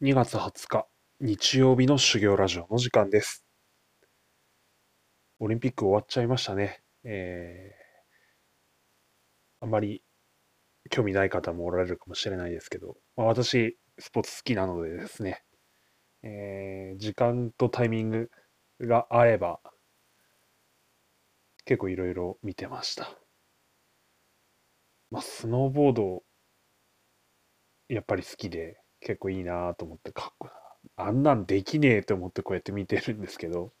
2月20日日曜日の修行ラジオの時間です。オリンピック終わっちゃいましたね。えー、あんまり興味ない方もおられるかもしれないですけど、まあ、私、スポーツ好きなのでですね、えー、時間とタイミングが合えば、結構いろいろ見てました。まあ、スノーボード、やっぱり好きで、結構いいなと思って、かっこあんなんできねえと思ってこうやって見てるんですけど、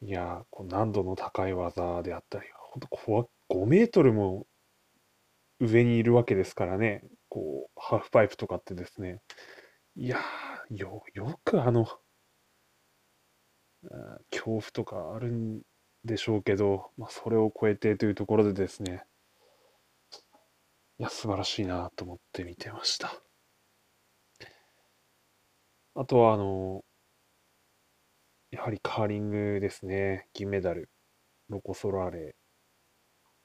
いやこう難度の高い技であったり、ほんと怖5メートルも上にいるわけですからね、こう、ハーフパイプとかってですね、いやよ、よくあの、恐怖とかあるんでしょうけど、まあ、それを超えてというところでですね、いや、素晴らしいなと思って見てました。あとは、あの、やはりカーリングですね。銀メダル。ロコ・ソラーレ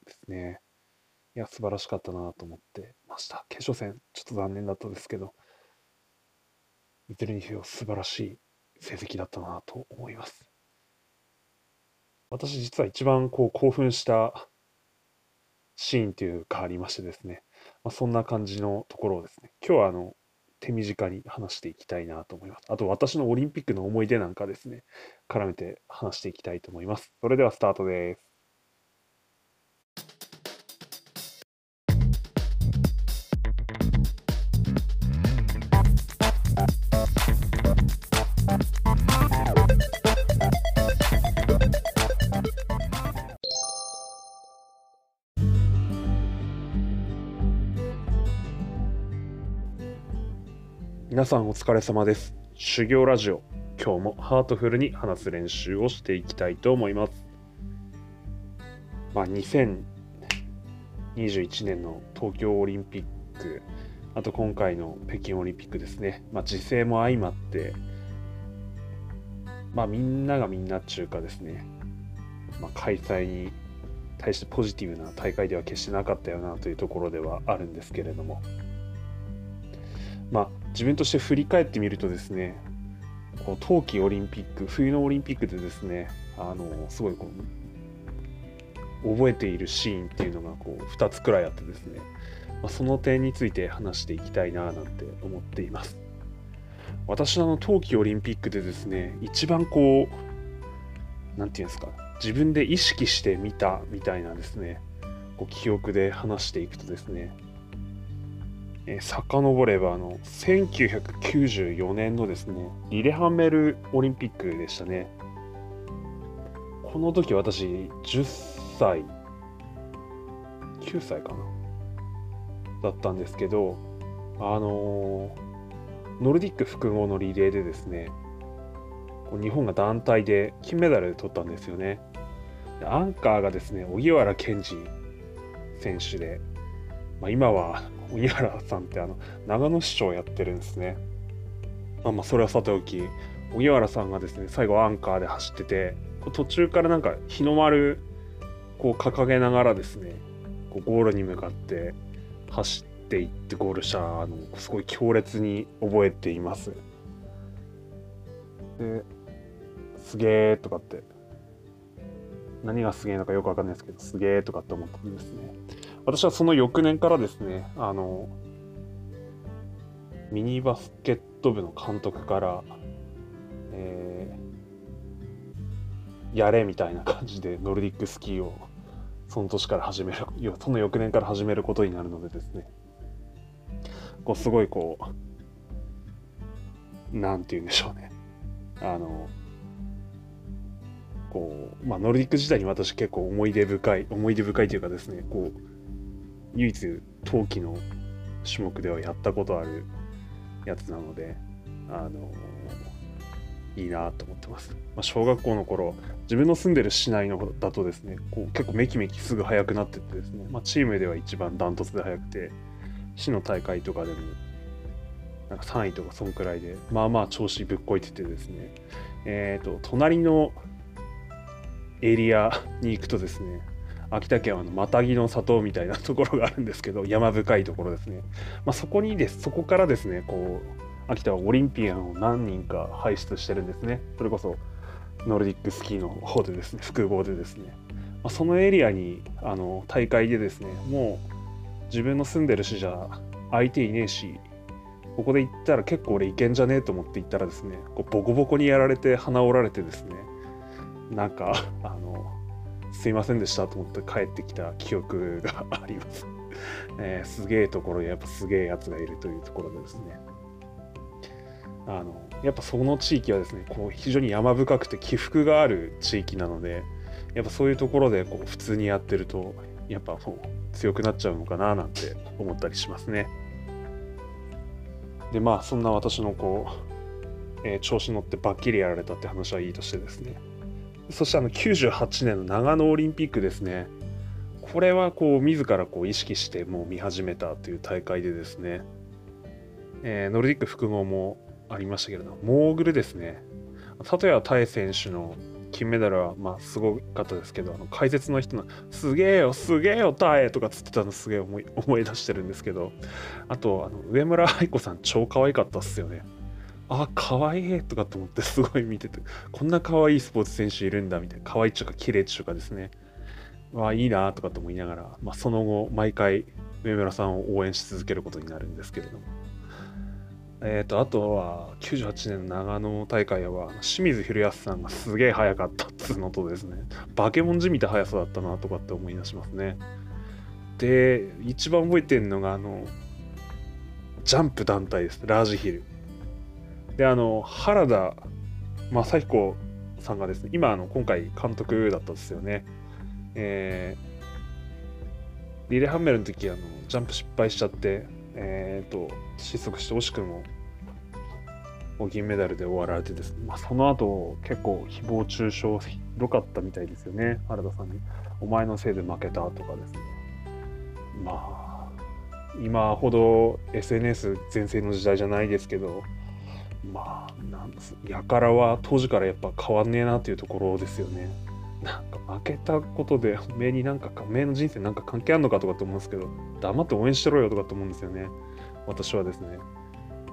ですね。いや、素晴らしかったなと思ってました。決勝戦、ちょっと残念だったですけど、いずれにせよ素晴らしい成績だったなと思います。私実は一番こう興奮したシーンというかありましてですね、まあ、そんな感じのところをですね、今日はあの、手短に話していきたいなと思います。あと私のオリンピックの思い出なんかですね、絡めて話していきたいと思います。それではスタートです。皆さんお疲れ様です。修行ラジオ。今日もハートフルに話す練習をしていきたいと思います。まあ、2021年の東京オリンピック、あと今回の北京オリンピックですね。まあ、時勢も相まって、まあ、みんながみんなっちゅうかですね、まあ、開催に対してポジティブな大会では決してなかったよなというところではあるんですけれども、まあ、自分として振り返ってみるとですねこう冬季オリンピック冬のオリンピックでですねあのすごいこう覚えているシーンっていうのがこう2つくらいあってですね、まあ、その点について話していきたいななんて思っています。私の冬季オリンピックでですね一番こう何て言うんですか自分で意識してみたみたいなですねこう記憶で話していくとですねえ、遡ればあの1994年のですねリレハンメルオリンピックでしたね。この時私10歳9歳かなだったんですけどあの、ノルディック複合のリレーでですね日本が団体で金メダル取ったんですよね。アンカーがですね荻原健司選手で、まあ、今は荻原さんってあの長野市長やってるんですね。まあまあそれはさておき荻原さんがですね最後アンカーで走ってて途中からなんか日の丸こう掲げながらですねこうゴールに向かって走っていってゴールしたのすごい強烈に覚えています。ですげえとかって何がすげえのかよくわかんないですけどすげえとかって思ったんですね。私はその翌年からですね、あの、ミニバスケット部の監督から、えー、やれみたいな感じでノルディックスキーをその年から始める、その翌年から始めることになるのでですね、こうすごいこう、なんて言うんでしょうね。あの、こう、まあ、ノルディック時代に私結構思い出深い、思い出深いというかですね、こう、唯一冬季の種目ではやったことあるやつなので、あのいいなと思ってます。まあ、小学校の頃、自分の住んでる市内のだとですね、こう結構メキメキすぐ速くなってってですね、まあ、チームでは一番ダントツで速くて、市の大会とかでも、なんか3位とかそんくらいで、まあまあ調子ぶっこいててですね、えっ、ー、と、隣のエリアに行くとですね、秋田県はあのマタギの里みたいなところがあるんですけど 山深いところですね、まあ、そこにですそこからですねこう秋田はオリンピアンを何人か輩出してるんですね。それこそノルディックスキーの方でですね複合でですね、まあ、そのエリアにあの大会でですねもう自分の住んでる市じゃ相手いねえしここで行ったら結構俺いけんじゃねえと思って行ったらですねこうボコボコにやられて鼻折られてですね。なんかあのすいませんでしたと思って帰ってきた記憶があります、えー、すげえところにやっぱすげえやつがいるというところでですね。あのやっぱその地域はですねこう非常に山深くて起伏がある地域なのでやっぱそういうところでこう普通にやってるとやっぱもう強くなっちゃうのかななんて思ったりしますね。でまあそんな私のこう、えー、調子乗ってバッキリやられたって話はいいとしてですね。そしてあの98年の長野オリンピックですね。これはこう自らこう意識してもう見始めたという大会でですね、えー、ノルディック複合もありましたけれどもモーグルですね。里谷太選手の金メダルはまあすごかったですけどあの解説の人の「すげえよすげえよタエ!」とかつってたのすげえ思い 思い出してるんですけどあとあの上村愛子さん超可愛かったっすよね。あ可愛いいとかと思ってすごい見ててこんな可愛いいスポーツ選手いるんだみたいな可愛いっちゅうか綺麗っちゅうかですねわあいいなとかと思いながら、まあ、その後毎回上村さんを応援し続けることになるんですけれどもえっ、ー、と、あとは、98年の長野大会は、清水宏保さんがすげえ速かったっつうのとですね、バケモンじみた速さだったなとかって思い出しますね。で、一番覚えてるのが、あの、ジャンプ団体です。ラージヒル。で、あの、原田正彦さんがですね、今、あの、今回監督だったんですよね。えー、リレハンメルの時、あの、ジャンプ失敗しちゃって、えーと、失速して惜しくも銀メダルで終わられてですね、まあ、その後結構誹謗中傷ひどかったみたいですよね。原田さんに。お前のせいで負けたとかですね。まあ今ほど SNS 全盛の時代じゃないですけどまあなんやからは当時からやっぱ変わんねえなというところですよね。なんか負けたことで目になんか目の人生なんか関係あるのかとかと思うんですけど黙って応援してろよとかと思うんですよね。私はですね。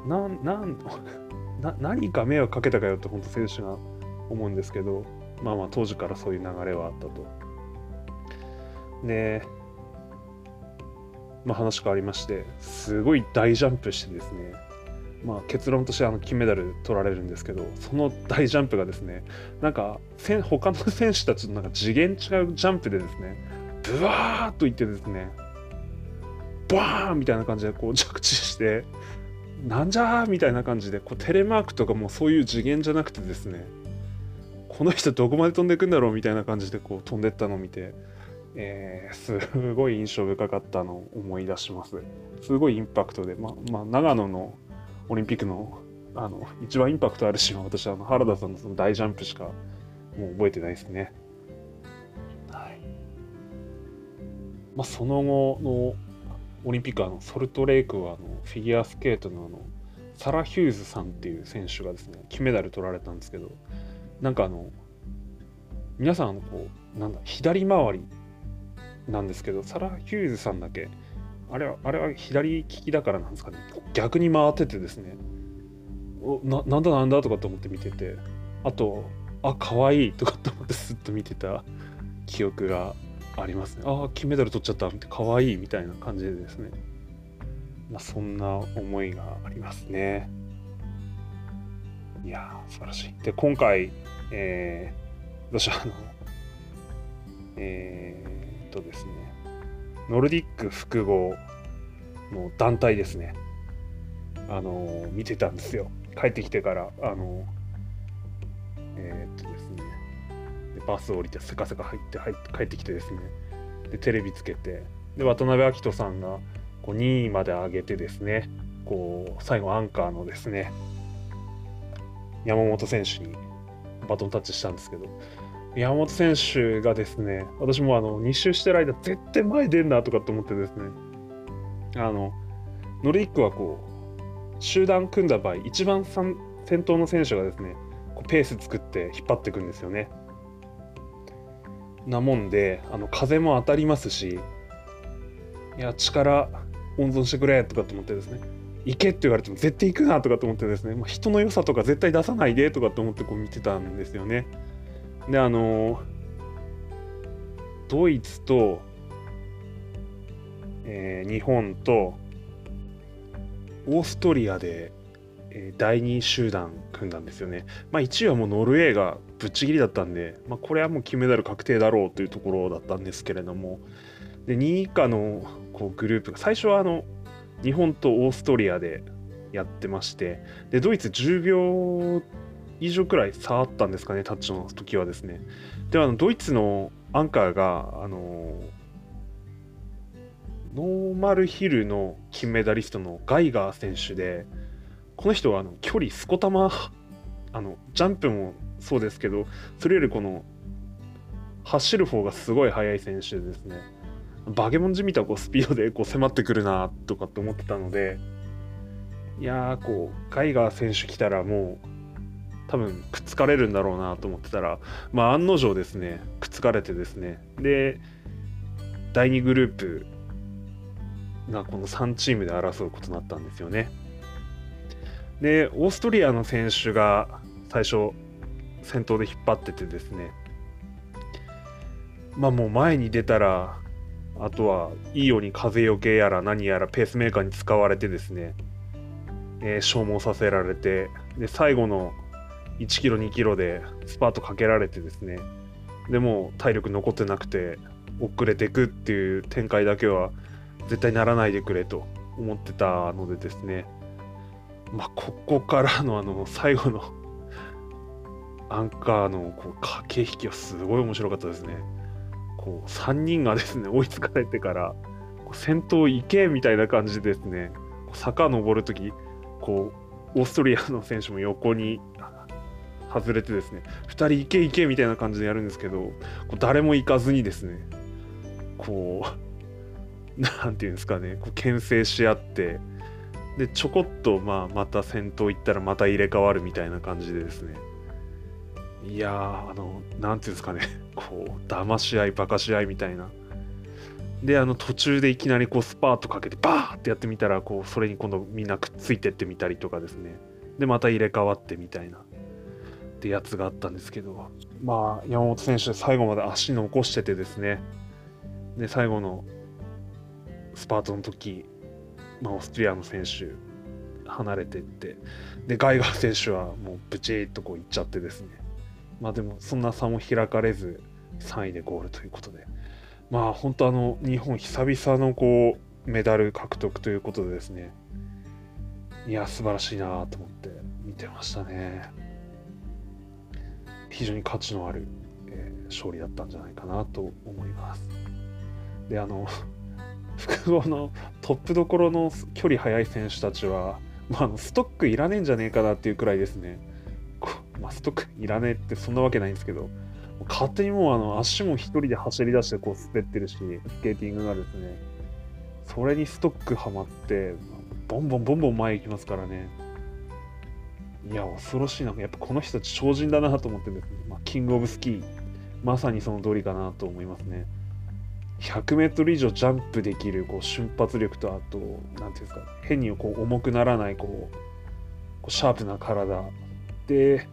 ななん な何か迷惑かけたかよって本当選手が思うんですけどまあまあ当時からそういう流れはあったと。でまあ話変わりましてすごい大ジャンプしてですね。まあ、結論としてあの金メダル取られるんですけどその大ジャンプがですねなんか他の選手たちとなんか次元違うジャンプでですねブワーッといってですねバーンみたいな感じでこう着地してなんじゃーみたいな感じでこうテレマークとかもそういう次元じゃなくてですねこの人どこまで飛んでいくんだろうみたいな感じでこう飛んでったのを見て、えー、すごい印象深かったのを思い出します。すごいインパクトでままあ長野のオリンピックのあの一番インパクトあるシーンは私はあの原田さんのその大ジャンプしかもう覚えてないですね。はいまあ、その後のオリンピックあのソルトレイクはあのフィギュアスケートのあのサラ・ヒューズさんっていう選手がですね金メダル取られたんですけどなんかあの皆さんあのこうなんだ左回りなんですけどサラ・ヒューズさんだけあれは、あれは左利きだからなんですかね。逆に回っててですね。おななんだなんだとかと思って見てて。あと、あ、可愛いとかと思ってすっと見てた記憶がありますね。ああ、金メダル取っちゃった。可愛いみたいな感じでですね。まあ、そんな思いがありますね。いやー、素晴らしい。で、今回、えー、私はあの、えー、っとですね、ノルディック複合の団体ですね。あの見てたんですよ。帰ってきてから、あのえー、っとですね、でバス降りてせかせか入って入って帰ってきてですね、で、テレビつけて、で、渡辺明人さんがこう2位まで上げてですね、こう、最後アンカーのですね、山本選手にバトンタッチしたんですけど、山本選手がですね、私もあの2周してる間、絶対前出んなとかって思ってですね、あの、ノルディックはこう、集団組んだ場合、一番先頭の選手がですね、こうペース作って引っ張っていくんですよね。なもんで、あの風も当たりますし、いや、力温存してくれとかと思ってですね、行けって言われても絶対行くなとかと思ってですね、まあ、人の良さとか絶対出さないでとかと思ってこう見てたんですよね。であのドイツと、えー、日本とオーストリアで、えー、第2集団組んだんですよね。まあ1位はもうノルウェーがぶっちぎりだったんで、まあ、これはもう金メダル確定だろうというところだったんですけれどもで2位以下のこうグループが最初はあの日本とオーストリアでやってましてでドイツ10秒以上くらい差あったんですかねタッチの時はですね。であのドイツのアンカーがあのノーマルヒルの金メダリストのガイガー選手でこの人はあの距離すこたまあのジャンプもそうですけどそれよりこの走る方がすごい速い選手でですねバケモンじみたこうスピードでこう迫ってくるなとかって思ってたのでいやーこうガイガー選手来たらもう多分くっつかれるんだろうなと思ってたらまあ案の定ですねくっつかれてですね。で第2グループがこの3チームで争うことになったんですよね。でオーストリアの選手が最初先頭で引っ張っててですね。まあもう前に出たらあとはいいように風よけやら何やらペースメーカーに使われてですね、えー、消耗させられてで最後の1キロ2キロでスパートかけられてですねでも体力残ってなくて遅れていくっていう展開だけは絶対ならないでくれと思ってたのでですねまあここからのあの最後のアンカーのこう駆け引きはすごい面白かったですね。こう3人がですね追いつかれてから先頭行けみたいな感じでですね坂登るときこうオーストリアの選手も横に外れてですね2人行け行けみたいな感じでやるんですけど誰も行かずにですねこう 何て言うんですかねこう牽制し合ってでちょこっとまあまた先頭行ったらまた入れ替わるみたいな感じでですね。いやあの何ていうんですかね こう騙し合いバカし合いみたいな。であの途中でいきなりこうスパートかけてバーってやってみたらこうそれに今度みんなくっついてってみたりとかですね。でまた入れ替わってみたいな。ってやつがあったんですけど。まあ山本選手最後まで足残しててですね。で最後のスパートの時、まあ、オーストリアの選手離れてって。でガイガー選手はもうブチーっとこういっちゃってですね。まあでもそんな差も開かれず3位でゴールということで。まあ本当あの日本久々のこうメダル獲得ということでですね。いや素晴らしいなと思って見てましたね。非常に価値のある、えー、勝利だったんじゃないかなと思います。であの 複合のトップどころの距離速い選手たちは、まあ、ストックいらねえんじゃねえかなっていうくらいですね。まあ、ストックいらねえってそんなわけないんですけど、勝手にもうあの足も一人で走り出してこう滑ってるし、スケーティングがですね、それにストックはまって、ボンボンボンボン前行きますからね。いや、恐ろしいな。やっぱこの人たち超人だなと思ってですね、まあ、キングオブスキー、まさにその通りかなと思いますね。100メートル以上ジャンプできるこう瞬発力と、あと、なんていうんですか、変にこう重くならないこう、こうシャープな体で、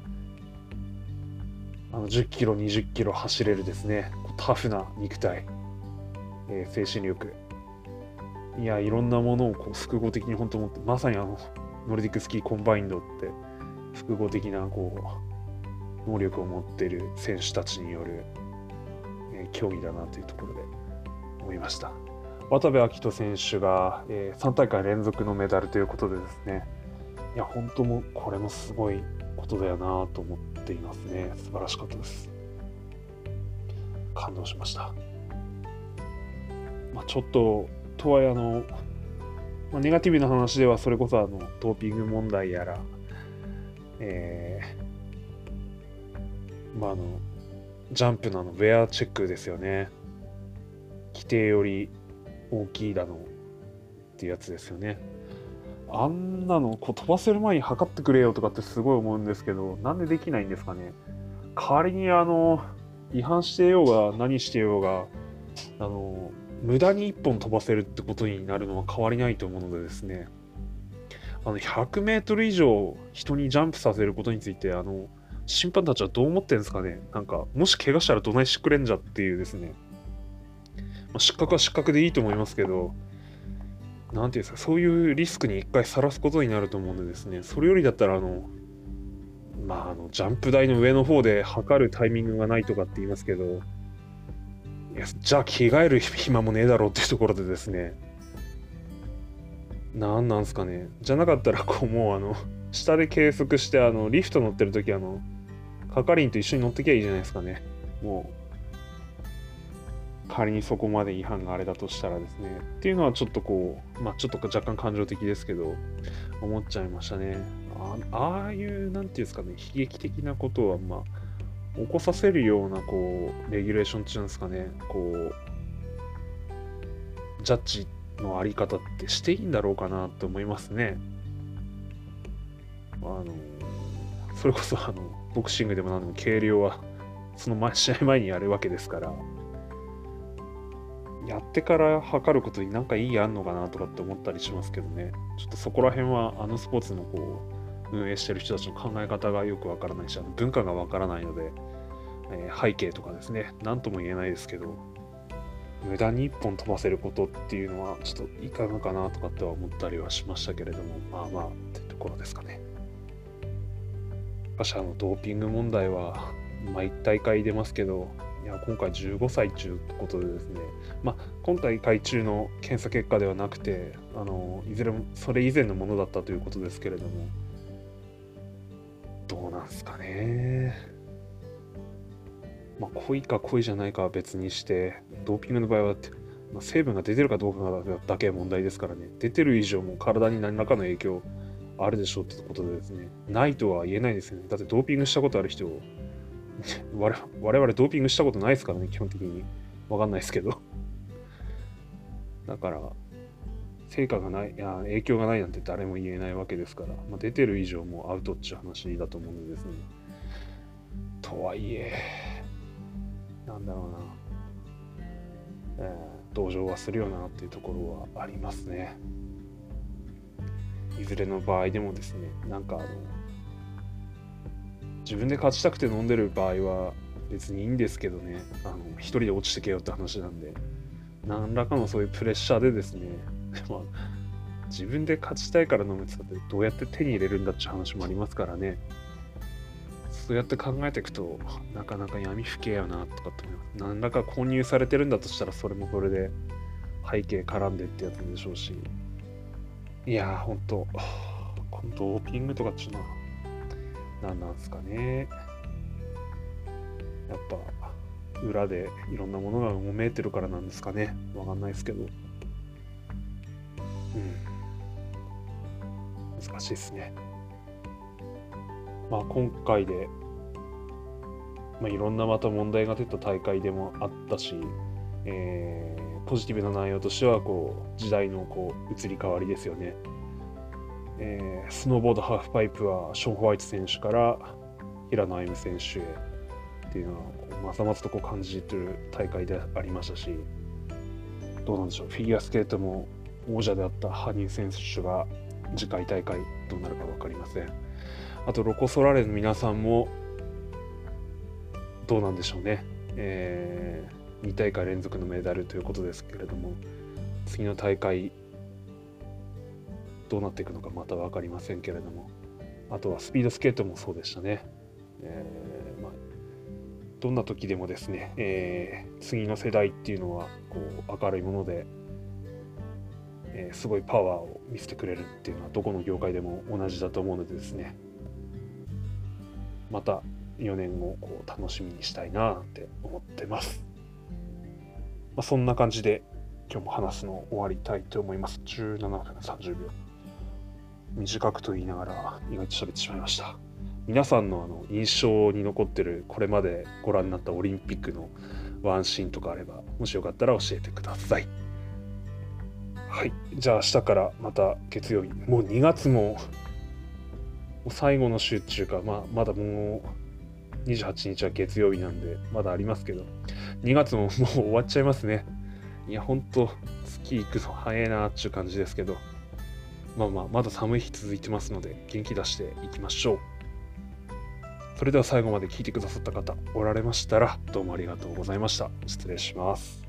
あの10キロ、20キロ走れるですね、タフな肉体、えー、精神力。いや、いろんなものをこう複合的に本当持って、まさにあの、ノルディックスキーコンバインドって、複合的なこう、能力を持っている選手たちによる、えー、競技だなというところで思いました。渡部暁斗選手が、えー、3大会連続のメダルということでですね、いや、本当もこれもすごいことだよなと思っていますね。素晴らしかったです。感動しました。まあ、ちょっと、とはいえあの、まあ、ネガティブな話ではそれこそあのドーピング問題やら、えー、まああの、ジャンプのあのウェアチェックですよね。規定より大きいだのっていうやつですよね。あんなのこう飛ばせる前に測ってくれよとかってすごい思うんですけど、なんでできないんですかね。代わりにあの、違反してようが何してようが、あの、無駄に1本飛ばせるってことになるのは変わりないと思うのでですね。あの100メートル以上人にジャンプさせることについて、あの、審判たちはどう思ってるんですかね？なんか、もし怪我したらどないしてくれんじゃっていうですね。まあ、失格は失格でいいと思いますけど、なんていうんですか、そういうリスクに一回さらすことになると思うんでですね、それよりだったら、あの、まあ、あの、ジャンプ台の上の方で測るタイミングがないとかって言いますけど、いや、じゃあ着替える暇もねえだろうっていうところでですね、なんなんすかね。じゃなかったら、こう、もう、あの、下で計測して、あの、リフト乗ってるとき、あの、係員と一緒に乗ってきゃいいじゃないですかね。もう、仮にそこまで違反があれだとしたらですね。っていうのはちょっとこう、まあちょっと若干感情的ですけど、思っちゃいましたね。ああいう、なんていうんですかね、悲劇的なことは、まあ、起こさせるような、こう、レギュレーションっていうんですかね、こう、ジャッジのあり方ってしていいんだろうかなと思いますね。あの、それこそあの、ボクシングでも何でも計量は、その前、試合前にやるわけですから、やってから測ることになんか意義あんのかなとかって思ったりしますけどね。ちょっとそこら辺はあのスポーツのこう、運営してる人たちの考え方がよくわからないし、あの文化がわからないので、えー、背景とかですね、何とも言えないですけど、無駄に1本飛ばせることっていうのはちょっといかがかなとかっては思ったりはしましたけれども、まあまあってところですかね。しかしあのドーピング問題は毎大会出ますけど、いや今回15歳ということでですね、まあ、今大会中の検査結果ではなくてあのいずれもそれ以前のものだったということですけれどもどうなんすかね。まあ、濃いか濃いじゃないかは別にして、ドーピングの場合は、まあ、成分が出てるかどうかだけ問題ですからね、出てる以上も体に何らかの影響あるでしょうってことでですね、ないとは言えないですよね。だってドーピングしたことある人、我々ドーピングしたことないですからね、基本的に。わかんないですけど。だから、成果がない、いや、影響がないなんて誰も言えないわけですから、まあ、出てる以上もアウトっていう話だと思うんですね。とはいえ、なんだろうな、えー、同情はするよなっていうところはありますね。いずれの場合でもですね、なんかあの、自分で勝ちたくて飲んでる場合は別にいいんですけどね、あの一人で落ちてけよって話なんで、何らかのそういうプレッシャーでですね、ま、自分で勝ちたいから飲むってたってどうやって手に入れるんだっていう話もありますからね。そうやって考えていくとなかなか闇不景やなとかって思います。何らか混入されてるんだとしたらそれもそれで背景絡んでってやつでしょうし。いやー、ほんと、このドーピングとかっていうのは何なんすかね。やっぱ裏でいろんなものがうもめいてるからなんですかね。わかんないですけど。うん。難しいですね。まあ、今回で、まあ、いろんなまた問題が出た大会でもあったし、えー、ポジティブな内容としてはこう時代のこう移り変わりですよね、えー、スノーボードハーフパイプはショーン・ホワイト選手から平野歩夢選手へっていうのはまざまざとこう感じてる大会でありましたしどうなんでしょうフィギュアスケートも王者であった羽生選手が次回大会どうなるか分かりません。あとロコ・ソラーレの皆さんもどうなんでしょうね、えー、2大会連続のメダルということですけれども次の大会どうなっていくのかまた分かりませんけれども。あとはスピードスケートもそうでしたね、えー、まあ、どんな時でもですね、えー、次の世代っていうのはこう明るいもので、え、すごいパワーを見せてくれるっていうのはどこの業界でも同じだと思うのでですねまた4年後こう楽しみにしたいなって思ってます。まあ、そんな感じで今日も話すの終わりたいと思います。17分30秒。短くと言いながら意外と喋ってしまいました。皆さんのあの印象に残ってるこれまでご覧になったオリンピックのワンシーンとかあればもしよかったら教えてください。はい。じゃあ明日からまた月曜日。もう2月も最後の週っていうか、まあ、まだもう28日は月曜日なんで、まだありますけど、2月ももう終わっちゃいますね。いや、ほんと、月行くの早いなっていう感じですけど、まあまあまだ寒い日続いてますので元気出していきましょう。それでは最後まで聞いてくださった方おられましたらどうもありがとうございました。失礼します。